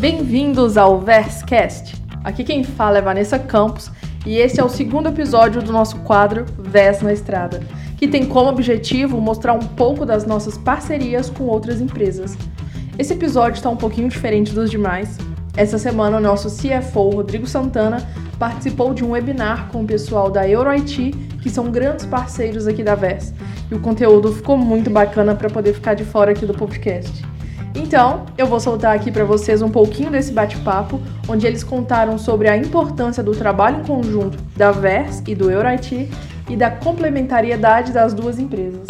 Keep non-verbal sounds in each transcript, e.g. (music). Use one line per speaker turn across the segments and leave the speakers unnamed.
Bem-vindos ao Verscast. Aqui quem fala é Vanessa Campos e esse é o segundo episódio do nosso quadro Vers na Estrada, que tem como objetivo mostrar um pouco das nossas parcerias com outras empresas. Esse episódio está um pouquinho diferente dos demais. Essa semana, o nosso CFO, Rodrigo Santana, participou de um webinar com o pessoal da EuroIT, que são grandes parceiros aqui da VES. E o conteúdo ficou muito bacana para poder ficar de fora aqui do podcast. Então, eu vou soltar aqui para vocês um pouquinho desse bate-papo, onde eles contaram sobre a importância do trabalho em conjunto da VERS e do EuroIT e da complementariedade das duas empresas.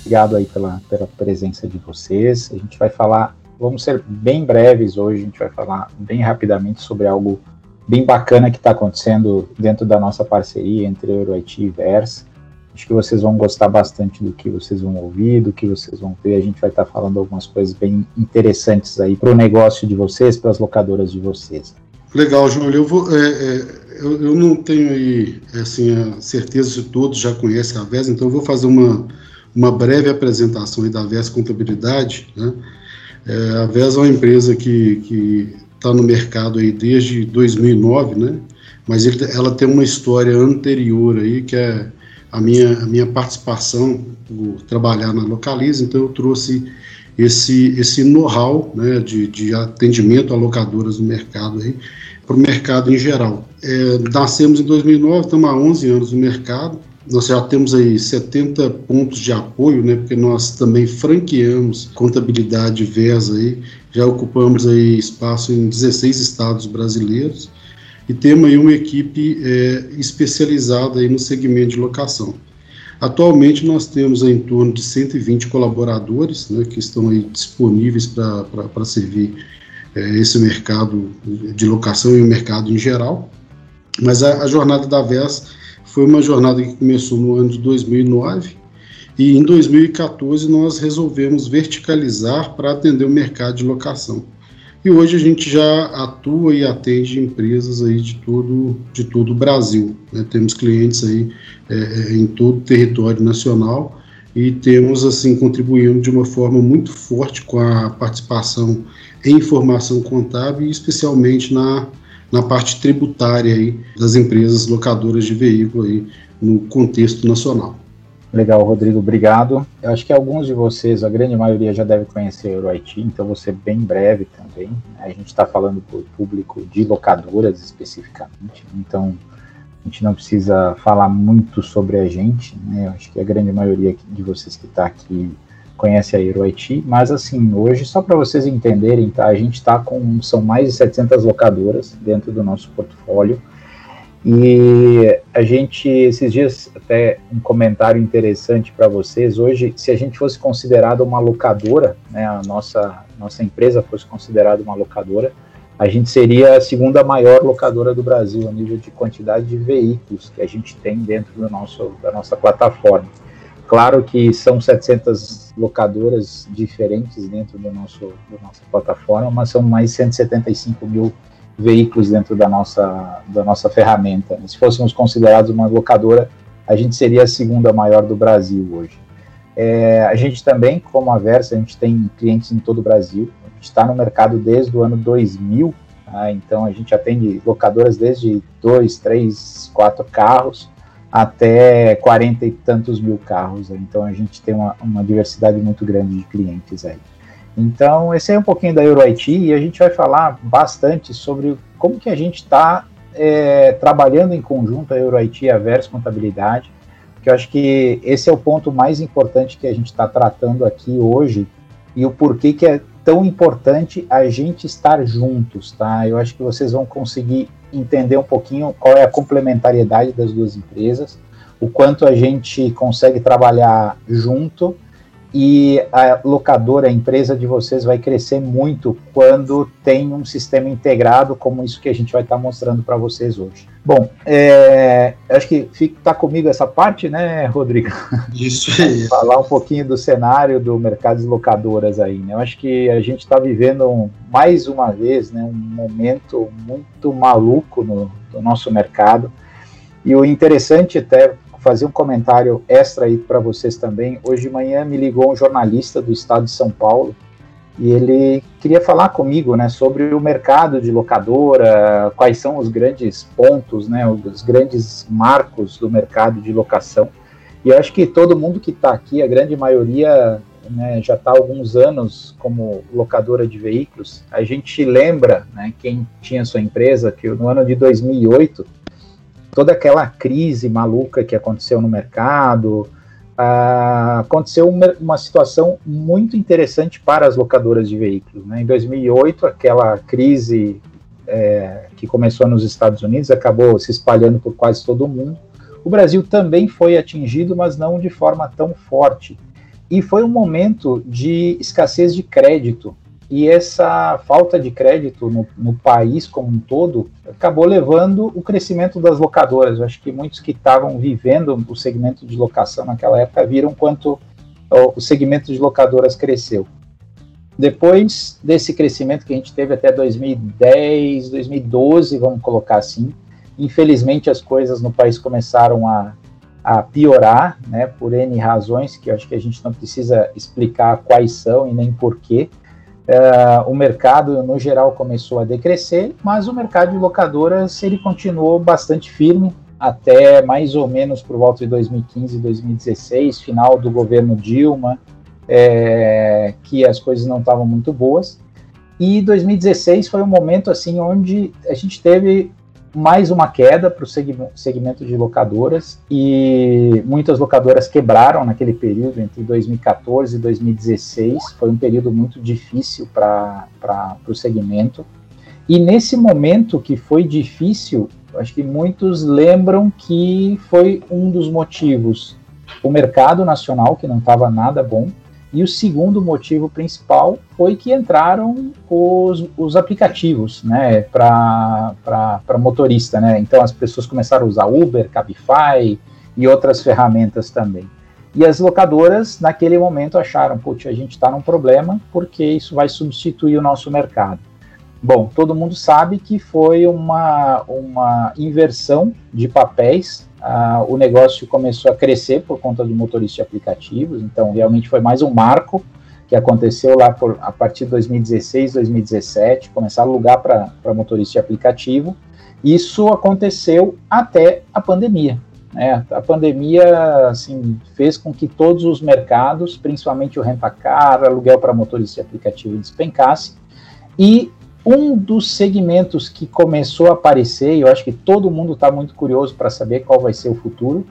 Obrigado aí pela, pela presença de vocês. A gente vai falar, vamos ser bem breves hoje, a gente vai falar bem rapidamente sobre algo bem bacana que está acontecendo dentro da nossa parceria entre EuroIT e VERS Acho que vocês vão gostar bastante do que vocês vão ouvir, do que vocês vão ver. A gente vai estar falando algumas coisas bem interessantes aí para o negócio de vocês, para as locadoras de vocês.
Legal, Júlio. Eu, vou, é, é, eu, eu, não tenho aí assim, a certeza de todos já conhecem a VES, então eu vou fazer uma, uma breve apresentação aí da VES Contabilidade. Né? É, a VES é uma empresa que está no mercado aí desde 2009, né? mas ele, ela tem uma história anterior aí que é a minha, a minha participação por trabalhar na Localiza, então eu trouxe esse, esse know-how né, de, de atendimento a locadoras no mercado aí, para o mercado em geral. É, nascemos em 2009, estamos há 11 anos no mercado, nós já temos aí 70 pontos de apoio, né, porque nós também franqueamos contabilidade VESA aí, já ocupamos aí espaço em 16 estados brasileiros, e temos aí uma equipe é, especializada aí no segmento de locação. Atualmente nós temos em torno de 120 colaboradores né, que estão aí disponíveis para servir é, esse mercado de locação e o mercado em geral. Mas a, a jornada da VES foi uma jornada que começou no ano de 2009 e em 2014 nós resolvemos verticalizar para atender o mercado de locação. E hoje a gente já atua e atende empresas aí de todo, de todo o Brasil. Né? Temos clientes aí é, é, em todo o território nacional e temos assim contribuindo de uma forma muito forte com a participação em informação contábil e especialmente na, na parte tributária aí das empresas locadoras de veículo aí no contexto nacional.
Legal, Rodrigo, obrigado. Eu acho que alguns de vocês, a grande maioria, já deve conhecer o EuroIT, então vou ser bem breve também. A gente está falando para o público de locadoras especificamente, então a gente não precisa falar muito sobre a gente, né? Eu acho que a grande maioria de vocês que está aqui conhece a EuroIT, mas assim, hoje, só para vocês entenderem, tá? A gente está com, são mais de 700 locadoras dentro do nosso portfólio, e a gente, esses dias, até um comentário interessante para vocês. Hoje, se a gente fosse considerado uma locadora, né, a nossa, nossa empresa fosse considerada uma locadora, a gente seria a segunda maior locadora do Brasil a nível de quantidade de veículos que a gente tem dentro do nosso, da nossa plataforma. Claro que são 700 locadoras diferentes dentro do nosso, da nossa plataforma, mas são mais 175 mil veículos dentro da nossa, da nossa ferramenta. Se fôssemos considerados uma locadora, a gente seria a segunda maior do Brasil hoje. É, a gente também, como a Versa, a gente tem clientes em todo o Brasil. A gente está no mercado desde o ano 2000, tá? então a gente atende locadoras desde dois, três, quatro carros até 40 e tantos mil carros. Então a gente tem uma, uma diversidade muito grande de clientes aí. Então, esse é um pouquinho da EuroIT e a gente vai falar bastante sobre como que a gente está é, trabalhando em conjunto a EuroIT e a Vers Contabilidade, que eu acho que esse é o ponto mais importante que a gente está tratando aqui hoje e o porquê que é tão importante a gente estar juntos, tá? Eu acho que vocês vão conseguir entender um pouquinho qual é a complementariedade das duas empresas, o quanto a gente consegue trabalhar junto e a locadora, a empresa de vocês vai crescer muito quando tem um sistema integrado como isso que a gente vai estar tá mostrando para vocês hoje. Bom, é, acho que está comigo essa parte, né, Rodrigo?
Isso (laughs) aí.
Falar um pouquinho do cenário do mercado de locadoras aí, né? Eu acho que a gente está vivendo mais uma vez, né, um momento muito maluco no, no nosso mercado. E o interessante até fazer um comentário extra aí para vocês também. Hoje de manhã me ligou um jornalista do estado de São Paulo e ele queria falar comigo, né, sobre o mercado de locadora, quais são os grandes pontos, né, os grandes marcos do mercado de locação. E eu acho que todo mundo que está aqui, a grande maioria, né, já está há alguns anos como locadora de veículos. A gente lembra, né, quem tinha sua empresa, que no ano de 2008, toda aquela crise maluca que aconteceu no mercado, ah, aconteceu uma, uma, situação muito interessante para as locadoras de veículos. Né? Em 2008, aquela crise é, que começou nos Estados Unidos acabou se espalhando por quase todo o mundo. O Brasil também foi atingido, mas não de forma tão forte. E foi um momento de escassez de crédito e essa falta de crédito no, no, país como um todo acabou levando o crescimento das locadoras. Eu acho que muitos que estavam vivendo o segmento de locação naquela época viram quanto o segmento de locadoras cresceu. Depois desse crescimento que a gente teve até 2010, 2012, vamos colocar assim, infelizmente as coisas no país começaram a, a piorar, né, por N razões que acho que a gente não precisa explicar quais são e nem porquê. Uh, o mercado no geral começou a decrescer, mas o mercado de locadoras ele continuou bastante firme até mais ou menos por volta de 2015, 2016, final do governo Dilma, é, que as coisas não estavam muito boas. E 2016 foi um momento assim onde a gente teve mais uma queda para o segmento de locadoras e muitas locadoras quebraram naquele período entre 2014 e 2016. Foi um período muito difícil para o segmento. E nesse momento que foi difícil, acho que muitos lembram que foi um dos motivos o mercado nacional, que não estava nada bom, e o segundo motivo principal foi que entraram os, os aplicativos né, para motorista. Né? Então as pessoas começaram a usar Uber, Cabify e outras ferramentas também. E as locadoras, naquele momento, acharam: putz, a gente está num problema porque isso vai substituir o nosso mercado. Bom, todo mundo sabe que foi uma, uma inversão de papéis ah, o negócio começou a crescer por conta do motorista de aplicativos, então realmente foi mais um marco que aconteceu lá por, a partir de 2016, 2017, começar a alugar para motorista de aplicativo. Isso aconteceu até a pandemia. Né? A pandemia assim, fez com que todos os mercados, principalmente o rentacar, aluguel para motorista de aplicativo, despencasse. E um dos segmentos que começou a aparecer, e eu acho que todo mundo está muito curioso para saber qual vai ser o futuro,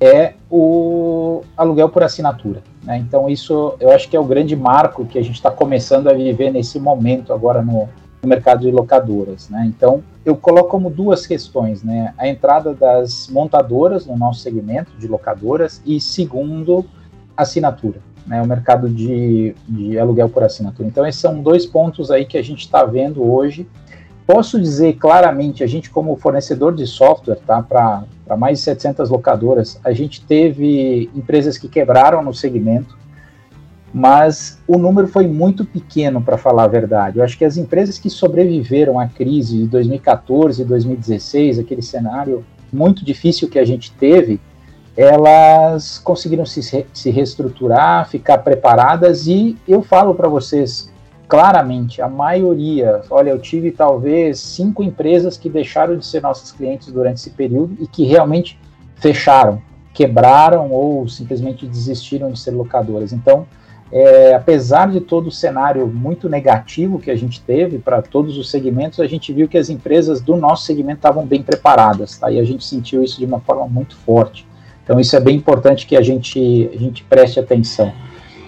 é o aluguel por assinatura. Né? Então, isso eu acho que é o grande marco que a gente está começando a viver nesse momento agora no, no mercado de locadoras. Né? Então, eu coloco como duas questões: né? a entrada das montadoras no nosso segmento de locadoras, e segundo, assinatura né, o mercado de, de aluguel por assinatura. Então, esses são dois pontos aí que a gente está vendo hoje. Posso dizer claramente, a gente como fornecedor de software, tá, para mais de 700 locadoras, a gente teve empresas que quebraram no segmento, mas o número foi muito pequeno, para falar a verdade. Eu acho que as empresas que sobreviveram à crise de 2014 e 2016, aquele cenário muito difícil que a gente teve, elas conseguiram se, se reestruturar, ficar preparadas e eu falo para vocês claramente, a maioria, olha, eu tive talvez cinco empresas que deixaram de ser nossos clientes durante esse período e que realmente fecharam, quebraram ou simplesmente desistiram de ser locadoras. Então, é, apesar de todo o cenário muito negativo que a gente teve para todos os segmentos, a gente viu que as empresas do nosso segmento estavam bem preparadas, tá? E a gente sentiu isso de uma forma muito forte. Então isso é bem importante que a gente, a gente preste atenção.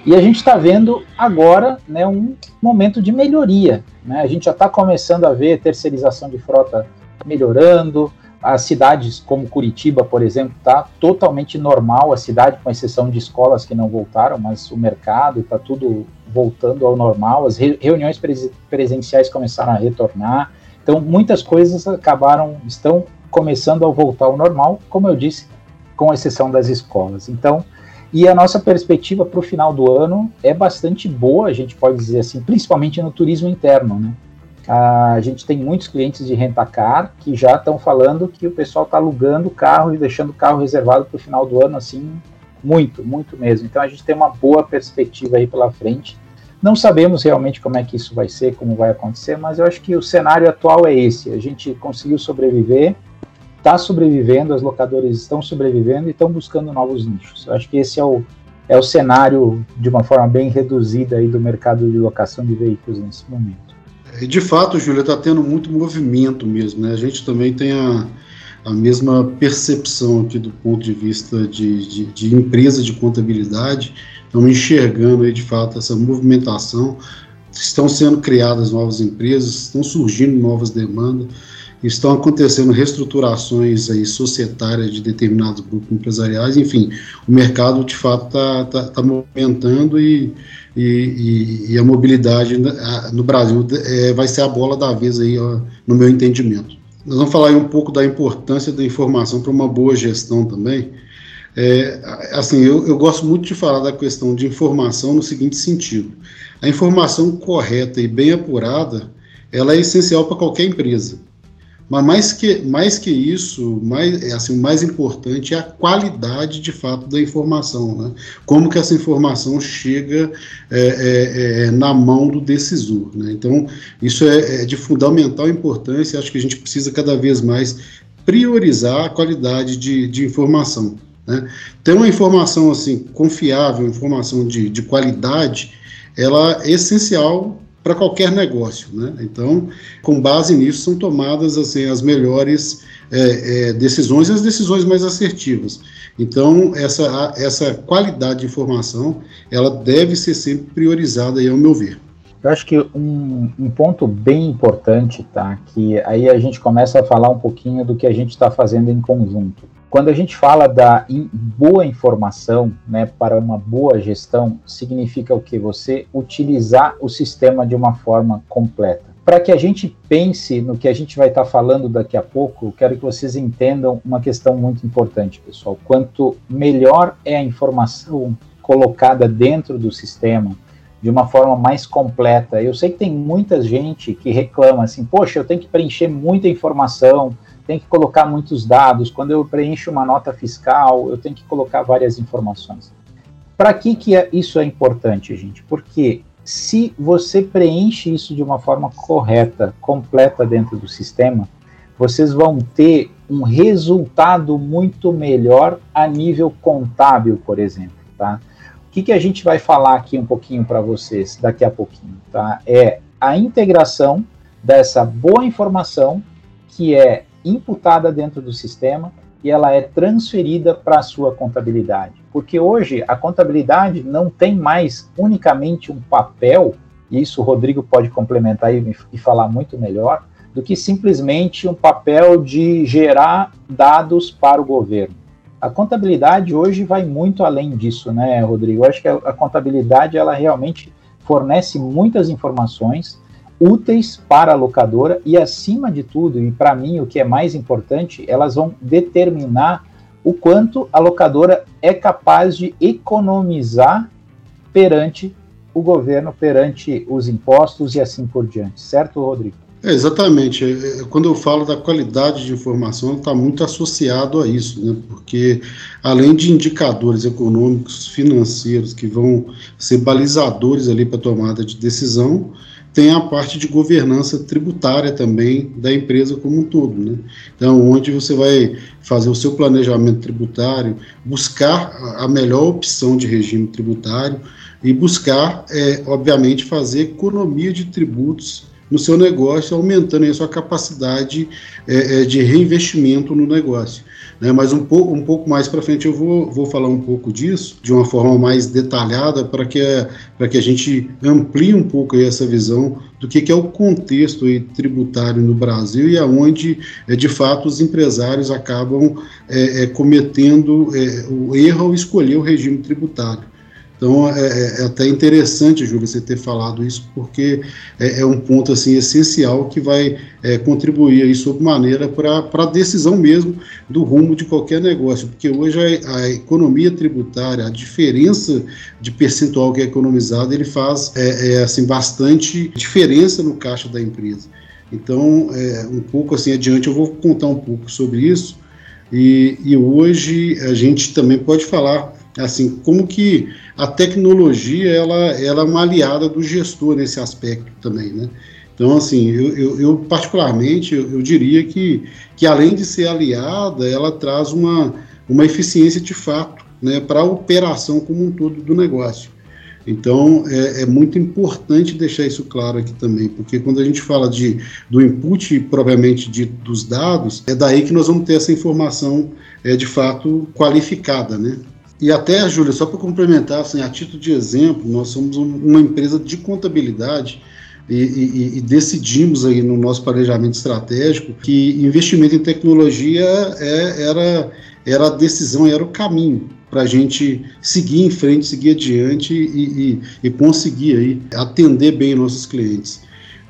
E a gente está vendo agora né, um momento de melhoria. Né? A gente já está começando a ver terceirização de frota melhorando. As cidades como Curitiba, por exemplo, está totalmente normal. A cidade, com exceção de escolas que não voltaram, mas o mercado está tudo voltando ao normal. As re reuniões pres presenciais começaram a retornar. Então, muitas coisas acabaram, estão começando a voltar ao normal. Como eu disse, com exceção das escolas. Então, e a nossa perspectiva para o final do ano é bastante boa, a gente pode dizer assim, principalmente no turismo interno, né? A gente tem muitos clientes de rentacar que já estão falando que o pessoal está alugando o carro e deixando o carro reservado para o final do ano, assim, muito, muito mesmo. Então a gente tem uma boa perspectiva aí pela frente Não sabemos realmente como é que isso vai ser, como vai acontecer, mas eu acho que o cenário atual é esse. A gente conseguiu sobreviver, está sobrevivendo, as locadoras estão sobrevivendo e estão buscando novos nichos. Eu acho que esse é o, é o cenário, de uma forma bem reduzida, aí, do mercado de locação de veículos nesse momento.
De fato, Júlia, está tendo muito movimento mesmo. Né? A gente também tem a, a mesma percepção aqui do ponto de vista de, de, de empresa de contabilidade. Estamos enxergando aí, de fato, essa movimentação. Estão sendo criadas novas empresas, estão surgindo novas demandas estão acontecendo reestruturações aí societárias de determinados grupos empresariais, enfim, o mercado de fato está tá, tá movimentando e, e, e, a mobilidade no Brasil é, vai ser a bola da vez aí, ó, no meu entendimento. Nós vamos falar aí um pouco da importância da informação para uma boa gestão também. É, assim, eu, eu gosto muito de falar da questão de informação no seguinte sentido: a informação correta e bem apurada, ela é essencial para qualquer empresa. Mas mais que, mais que isso, mais, é assim, o mais importante é a qualidade de fato da informação, né? Como que essa informação chega é, é, é, na mão do decisor, né? Então, isso é, é de fundamental importância, acho que a gente precisa cada vez mais priorizar a qualidade de, de informação. Né? Ter uma informação assim confiável, informação de, de qualidade, ela é essencial para qualquer negócio. Né? Então, com base nisso, são tomadas assim, as melhores é, é, decisões e as decisões mais assertivas. Então, essa, essa qualidade de informação, ela deve ser sempre priorizada, aí, ao meu ver.
Eu acho que um, um, ponto bem importante, tá? Que aí a gente começa a falar um pouquinho do que a gente está fazendo em conjunto. Quando a gente fala da in, boa informação, né, para uma boa gestão, significa o que? Você utilizar o sistema de uma forma completa. Para que a gente pense no que a gente vai estar tá falando daqui a pouco, eu quero que vocês entendam uma questão muito importante, pessoal. Quanto melhor é a informação colocada dentro do sistema, de uma forma mais completa. Eu sei que tem muita gente que reclama assim, poxa, eu tenho que preencher muita informação, tem que colocar muitos dados. Quando eu preencho uma nota fiscal, eu tenho que colocar várias informações. Para que, que é, isso é importante, gente? Porque se você preenche isso de uma forma correta, completa dentro do sistema, vocês vão ter um resultado muito melhor a nível contábil, por exemplo, tá? O que, que a gente vai falar aqui um pouquinho para vocês daqui a pouquinho, tá? É a integração dessa boa informação que é imputada dentro do sistema e ela é transferida para a sua contabilidade. Porque hoje a contabilidade não tem mais unicamente um papel, e isso o Rodrigo pode complementar e, e falar muito melhor, do que simplesmente um papel de gerar dados para o governo. A contabilidade hoje vai muito além disso, né, Rodrigo? Eu acho que a, a contabilidade ela realmente fornece muitas informações úteis para a locadora e, acima de tudo, e para mim o que é mais importante, elas vão determinar o quanto a locadora é capaz de economizar perante o governo, perante os impostos e assim por diante. Certo, Rodrigo?
É, exatamente. É, é, quando eu falo da qualidade de informação, está muito associado a isso, né? porque além de indicadores econômicos, financeiros, que vão ser balizadores ali para a tomada de decisão, tem a parte de governança tributária também da empresa como um todo. Né? Então, onde você vai fazer o seu planejamento tributário, buscar a melhor opção de regime tributário e buscar, é, obviamente, fazer economia de tributos no seu negócio, aumentando a sua capacidade é, é, de reinvestimento no negócio. Né? Mas um pouco, um pouco mais para frente eu vou, vou falar um pouco disso, de uma forma mais detalhada, para que, a, que a gente amplie um pouco essa visão do que, que é o contexto tributário no Brasil e aonde, é, de fato, os empresários acabam é, é, cometendo é, o erro ao escolher o regime tributário. Então é, é, é, até interessante, Júlio, você ter falado isso, porque é, é um ponto assim essencial que vai é, contribuir aí sob maneira para a decisão mesmo do rumo de qualquer negócio, porque hoje a, a, economia tributária, a diferença de percentual que é economizado, ele faz é, é assim bastante diferença no caixa da empresa. Então, um pouco assim adiante, eu vou contar um pouco sobre isso. E, e hoje a gente também pode falar assim, como que a tecnologia ela, ela é uma aliada do gestor nesse aspecto também, né? Então, assim, eu, eu, eu particularmente, eu, eu, diria que, que além de ser aliada, ela traz uma, uma eficiência de fato né, para a operação como um todo do negócio. Então, é, é, muito importante deixar isso claro aqui também, porque quando a gente fala de, do input propriamente de, dos dados, é daí que nós vamos ter essa informação é, de fato qualificada, né? E até, Júlia, só para complementar, assim, a título de exemplo, nós somos uma empresa de contabilidade e, e, e, decidimos aí no nosso planejamento estratégico que investimento em tecnologia é, era, era a decisão, era o caminho para a gente seguir em frente, seguir adiante e, e, conseguir aí atender bem nossos clientes.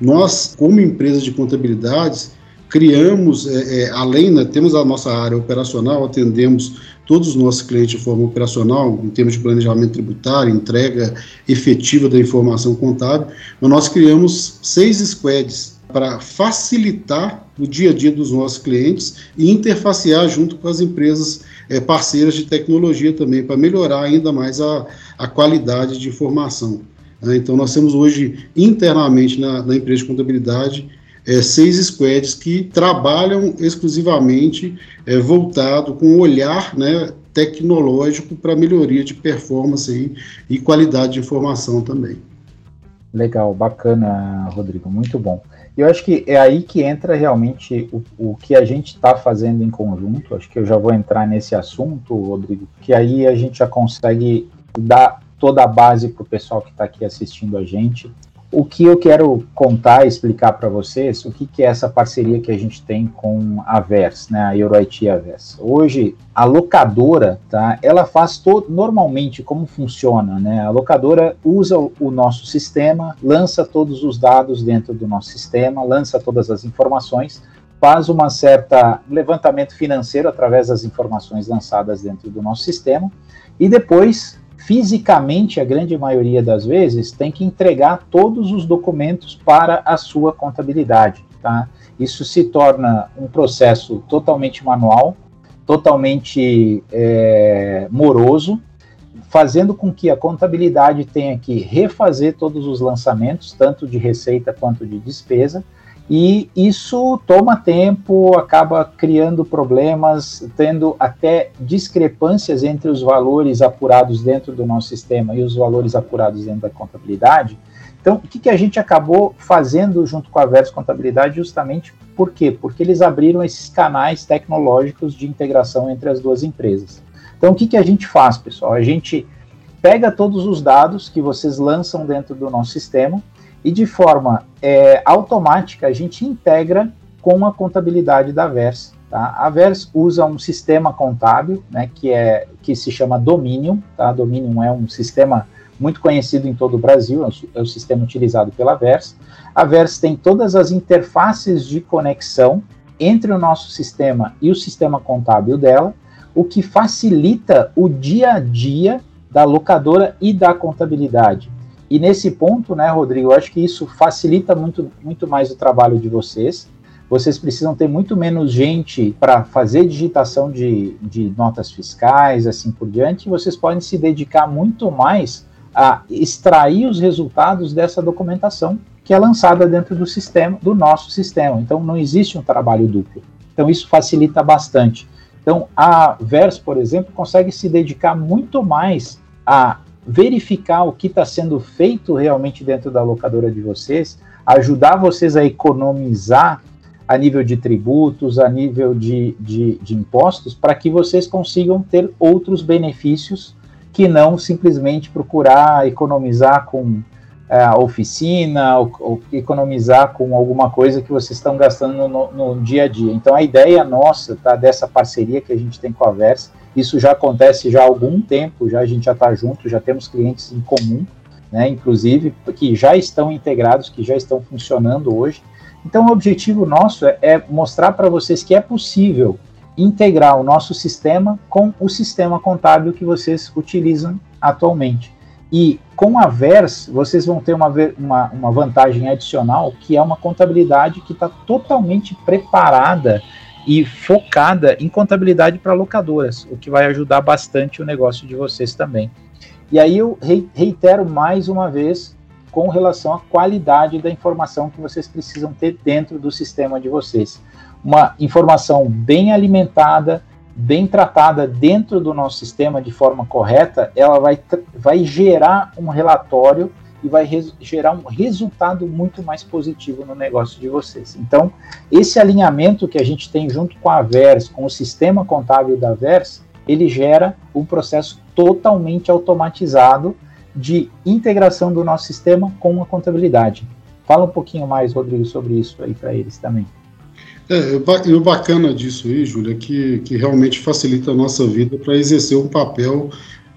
Nós, como empresa de contabilidades, criamos, é, é, além, né, temos a nossa área operacional, atendemos todos os nossos clientes de forma operacional, em termos de planejamento tributário, entrega efetiva da informação contábil, mas nós criamos seis squads para facilitar o dia a dia dos nossos clientes e interfacear junto com as empresas é, parceiras de tecnologia também, para melhorar ainda mais a, a qualidade de informação. Né? Então, nós temos hoje internamente na, na empresa de contabilidade é, seis squads que trabalham exclusivamente é, voltado com um olhar né, tecnológico para melhoria de performance aí, e qualidade de informação também.
Legal, bacana, Rodrigo, muito bom. Eu acho que é aí que entra realmente o, o que a gente está fazendo em conjunto. Acho que eu já vou entrar nesse assunto, Rodrigo, que aí a gente já consegue dar toda a base para o pessoal que está aqui assistindo a gente o que eu quero contar e explicar para vocês, o que, que, é essa parceria que a gente tem com a Vers, né, a EuroIT Vers. Hoje, a locadora, tá, ela faz todo, normalmente como funciona, né, a locadora usa o, nosso sistema, lança todos os dados dentro do nosso sistema, lança todas as informações, faz uma certa levantamento financeiro através das informações lançadas dentro do nosso sistema, e depois fisicamente, a grande maioria das vezes, tem que entregar todos os documentos para a sua contabilidade. Tá? Isso se torna um processo totalmente manual, totalmente é, moroso, fazendo com que a contabilidade tenha que refazer todos os lançamentos, tanto de receita quanto de despesa, e isso toma tempo, acaba criando problemas, tendo até discrepâncias entre os valores apurados dentro do nosso sistema e os valores apurados dentro da contabilidade. Então, o que, que a gente acabou fazendo junto com a Verso Contabilidade, justamente por quê? Porque eles abriram esses canais tecnológicos de integração entre as duas empresas. Então, o que, que a gente faz, pessoal? A gente pega todos os dados que vocês lançam dentro do nosso sistema, e de forma é, automática a gente integra com a contabilidade da Vers. Tá? A Vers usa um sistema contábil, né, que, é, que se chama Dominion. Tá? É um sistema muito conhecido em todo o Brasil, é o, é o sistema utilizado pela Vers. A Vers tem todas as interfaces de conexão entre o nosso sistema e o sistema contábil dela, o que facilita o dia a dia da locadora e da contabilidade. E nesse ponto, né, Rodrigo, eu acho que isso facilita muito, muito mais o trabalho de vocês. Vocês precisam ter muito menos gente para fazer digitação de, de notas fiscais, assim por diante. Vocês podem se dedicar muito mais a extrair os resultados dessa documentação que é lançada dentro do sistema, do nosso sistema. Então não existe um trabalho duplo. Então isso facilita bastante. Então a Vers, por exemplo, consegue se dedicar muito mais a verificar o que está sendo feito realmente dentro da locadora de vocês, ajudar vocês a economizar a nível de tributos, a nível de, de, de impostos, para que vocês consigam ter outros benefícios que não simplesmente procurar economizar com é, oficina ou, ou, economizar com alguma coisa que vocês estão gastando no, no, dia a dia. Então a ideia nossa tá, dessa parceria que a gente tem com a Versa isso já acontece já há algum tempo, já a gente já está junto, já temos clientes em comum, né, inclusive, que já estão integrados, que já estão funcionando hoje. Então, o objetivo nosso é, é mostrar para vocês que é possível integrar o nosso sistema com o sistema contábil que vocês utilizam atualmente. E com a VERS, vocês vão ter uma, uma, uma vantagem adicional, que é uma contabilidade que está totalmente preparada e focada em contabilidade para locadoras, o que vai ajudar bastante o negócio de vocês também. E aí eu reitero mais uma vez com relação à qualidade da informação que vocês precisam ter dentro do sistema de vocês. Uma informação bem alimentada, bem tratada dentro do nosso sistema de forma correta, ela vai, vai gerar um relatório e vai gerar um resultado muito mais positivo no negócio de vocês. Então, esse alinhamento que a gente tem junto com a VERS, com o sistema contábil da VERS, ele gera um processo totalmente automatizado de integração do nosso sistema com a contabilidade. Fala um pouquinho mais, Rodrigo, sobre isso aí para eles também.
É, e o bacana disso aí, Júlia, é que, que realmente facilita a nossa vida para exercer um papel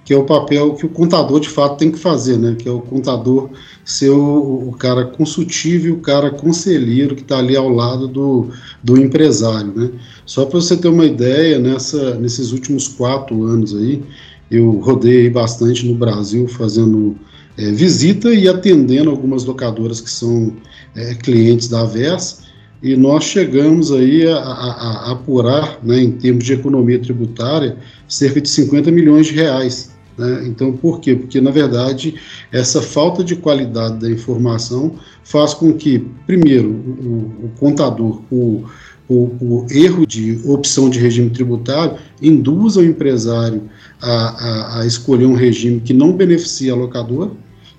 que é o papel que o contador de fato tem que fazer, né? Que é o contador ser o, o cara consultivo, o cara conselheiro que está ali ao lado do, do empresário, né? Só para você ter uma ideia, nessa, nesses últimos quatro anos aí, eu rodei bastante no Brasil fazendo é, visita e atendendo algumas locadoras que são é, clientes da VES, e nós chegamos aí a, a, a apurar, né, em termos de economia tributária, cerca de 50 milhões de reais. Né? Então, por quê? Porque, na verdade, essa falta de qualidade da informação faz com que, primeiro, o, o contador, o, o, o, erro de opção de regime tributário, induza o empresário a, a, a escolher um regime que não beneficia a locadora,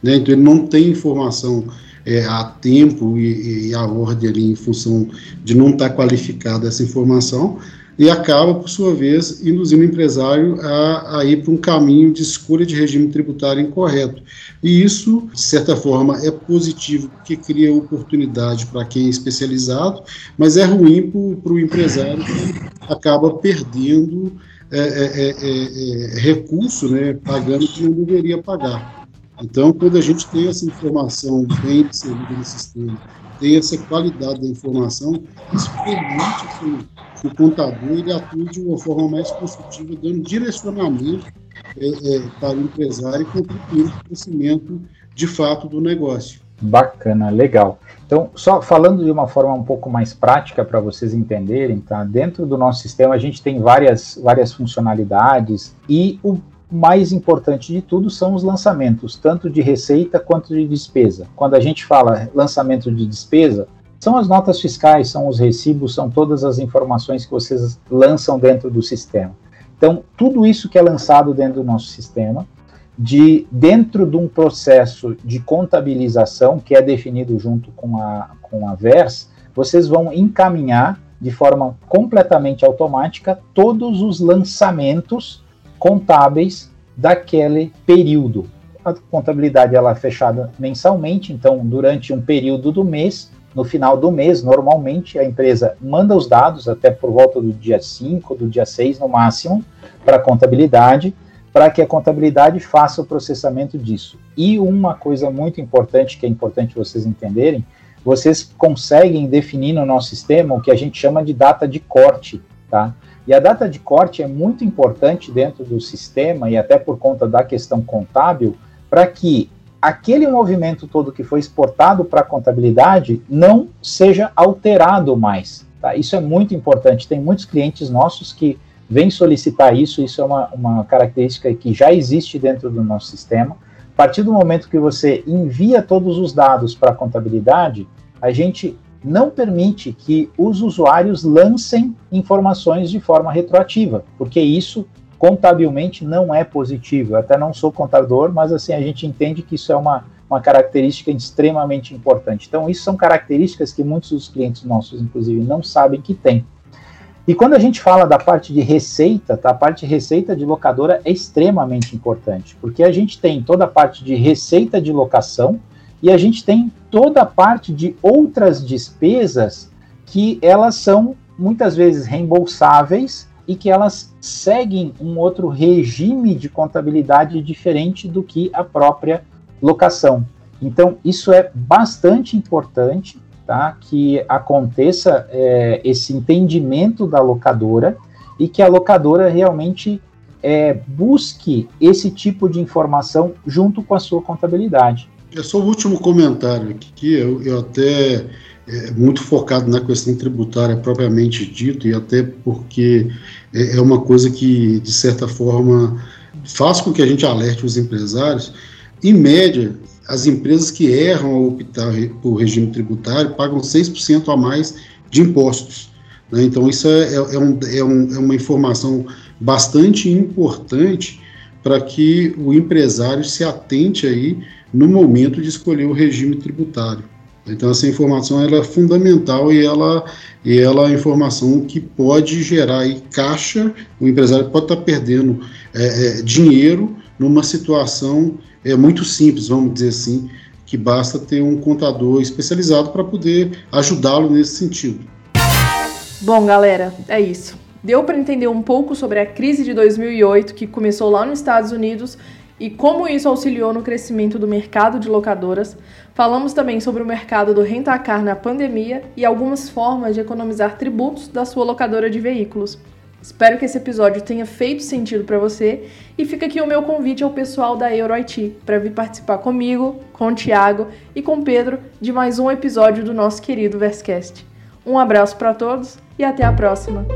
né? então ele não tem informação é, a tempo e, e, a ordem ali em função de não estar tá qualificada essa informação, e acaba, por sua vez, induzindo o empresário a, a ir para um caminho de escolha de regime tributário incorreto. E isso, de certa forma, é positivo, porque cria oportunidade para quem é especializado, mas é ruim para o empresário que acaba perdendo é é, é, é, é, recurso, né, pagando que não deveria pagar. Então, quando a gente tem essa informação bem inserida no sistema, tem essa qualidade da informação, isso permite que o contador ele atue de uma forma mais construtiva, dando direcionamento é, para o empresário e contribuindo para o crescimento de fato do negócio.
Bacana, legal. Então, só falando de uma forma um pouco mais prática para vocês entenderem, tá? Dentro do nosso sistema a gente tem várias, várias funcionalidades e o mais importante de tudo são os lançamentos, tanto de receita quanto de despesa. Quando a gente fala lançamento de despesa, são as notas fiscais, são os recibos, são todas as informações que vocês lançam dentro do sistema. Então, tudo isso que é lançado dentro do nosso sistema, de dentro de um processo de contabilização que é definido junto com a, com a VERS, vocês vão encaminhar de forma completamente automática todos os lançamentos contábeis daquele período. A contabilidade ela é fechada mensalmente, então durante um período do mês, no final do mês, normalmente a empresa manda os dados até por volta do dia 5, do dia 6 no máximo, para a contabilidade para que a contabilidade faça o processamento disso. E uma coisa muito importante, que é importante vocês entenderem, vocês conseguem definir no nosso sistema o que a gente chama de data de corte, tá? E a data de corte é muito importante dentro do sistema e até por conta da questão contábil, para que aquele movimento todo que foi exportado para a contabilidade não seja alterado mais. Tá? Isso é muito importante. Tem muitos clientes nossos que vem solicitar isso, isso é uma, uma característica que já existe dentro do nosso sistema. A partir do momento que você envia todos os dados para a contabilidade, a gente não permite que os usuários lancem informações de forma retroativa, porque isso contabilmente não é positivo. Eu até não sou contador, mas assim a gente entende que isso é uma, uma característica extremamente importante. Então, isso são características que muitos dos clientes nossos, inclusive, não sabem que tem. E quando a gente fala da parte de receita, tá? a parte de receita de locadora é extremamente importante, porque a gente tem toda a parte de receita de locação e a gente tem toda a parte de outras despesas que elas são muitas vezes reembolsáveis e que elas seguem um outro regime de contabilidade diferente do que a própria locação. Então, isso é bastante importante tá? que aconteça é, esse entendimento da locadora e que a locadora realmente é, busque esse tipo de informação junto com a sua contabilidade.
É só o último comentário aqui, eu, eu até é, muito focado na questão tributária propriamente dito, e até porque é, é uma coisa que, de certa forma, faz com que a gente alerte os empresários. Em média, as empresas que erram ao optar por regime tributário pagam 6% a mais de impostos. Né? Então, isso é, é, é, um, é, um, é uma informação bastante importante para que o empresário se atente aí no momento de escolher o regime tributário. Então essa informação ela é fundamental e ela, e ela é a informação que pode gerar aí caixa, o empresário pode estar perdendo é, é, dinheiro numa situação é, muito simples, vamos dizer assim, que basta ter um contador especializado para poder ajudá-lo nesse sentido.
Bom, galera, é isso. Deu para entender um pouco sobre a crise de 2008 que começou lá nos Estados Unidos e como isso auxiliou no crescimento do mercado de locadoras. Falamos também sobre o mercado do rentacar na pandemia e algumas formas de economizar tributos da sua locadora de veículos. Espero que esse episódio tenha feito sentido para você e fica aqui o meu convite ao pessoal da EuroIT para vir participar comigo, com o Thiago e com o Pedro de mais um episódio do nosso querido Verscast. Um abraço para todos e até a próxima!